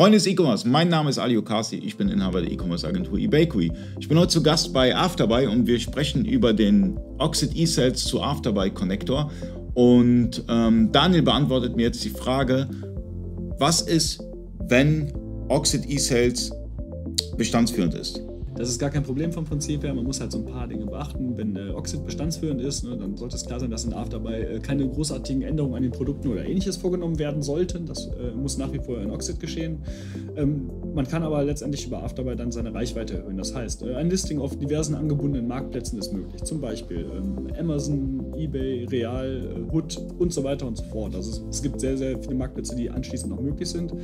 Freunde des E-Commerce, mein Name ist Ali Okasi, ich bin Inhaber der E-Commerce-Agentur eBakery. Ich bin heute zu Gast bei Afterbuy und wir sprechen über den Oxid eSales zu Afterbuy Connector. Und ähm, Daniel beantwortet mir jetzt die Frage, was ist, wenn Oxid eSales bestandsführend ist? Das ist gar kein Problem vom Prinzip her. Man muss halt so ein paar Dinge beachten. Wenn äh, Oxid bestandsführend ist, ne, dann sollte es klar sein, dass in After dabei äh, keine großartigen Änderungen an den Produkten oder ähnliches vorgenommen werden sollten. Das äh, muss nach wie vor in Oxid geschehen. Ähm, man kann aber letztendlich über Afterbuy dann seine Reichweite erhöhen. Das heißt, äh, ein Listing auf diversen angebundenen Marktplätzen ist möglich. Zum Beispiel ähm, Amazon, eBay, Real, äh, Hood und so weiter und so fort. Also es, es gibt sehr, sehr viele Marktplätze, die anschließend noch möglich sind.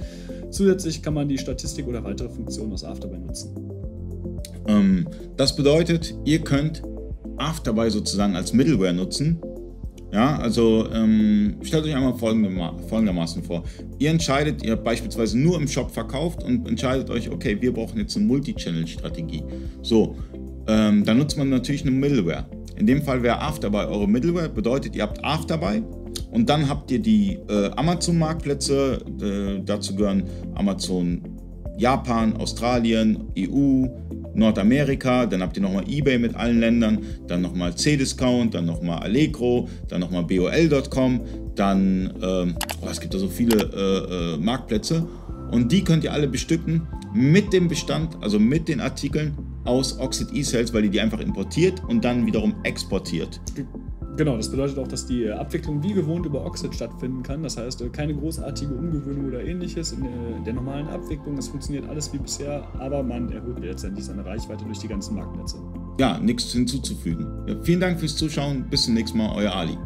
Zusätzlich kann man die Statistik oder weitere Funktionen aus Afterbuy nutzen. Ähm, das bedeutet, ihr könnt Afterbuy sozusagen als Middleware nutzen. Ja, also ähm, stellt euch einmal folgendermaßen vor. Ihr entscheidet, ihr habt beispielsweise nur im Shop verkauft und entscheidet euch, okay, wir brauchen jetzt eine Multi-Channel-Strategie. So, ähm, dann nutzt man natürlich eine Middleware. In dem Fall wäre Afterbuy eure Middleware, bedeutet, ihr habt Afterbuy und dann habt ihr die äh, Amazon-Marktplätze, äh, dazu gehören Amazon Japan, Australien, EU, Nordamerika, dann habt ihr nochmal eBay mit allen Ländern, dann nochmal C-Discount, dann nochmal Allegro, dann nochmal BOL.com, dann, ähm, oh, es gibt da so viele äh, äh, Marktplätze und die könnt ihr alle bestücken mit dem Bestand, also mit den Artikeln aus Oxid eSales, weil ihr die einfach importiert und dann wiederum exportiert. Genau, das bedeutet auch, dass die äh, Abwicklung wie gewohnt über Oxid stattfinden kann. Das heißt, äh, keine großartige Umgewöhnung oder ähnliches in der, normalen Abwicklung. Es funktioniert alles wie bisher, aber man erhöht letztendlich seine Reichweite durch die ganzen Marktnetze. Ja, nichts hinzuzufügen. Ja, vielen Dank fürs Zuschauen. Bis zum nächsten Mal, euer Ali.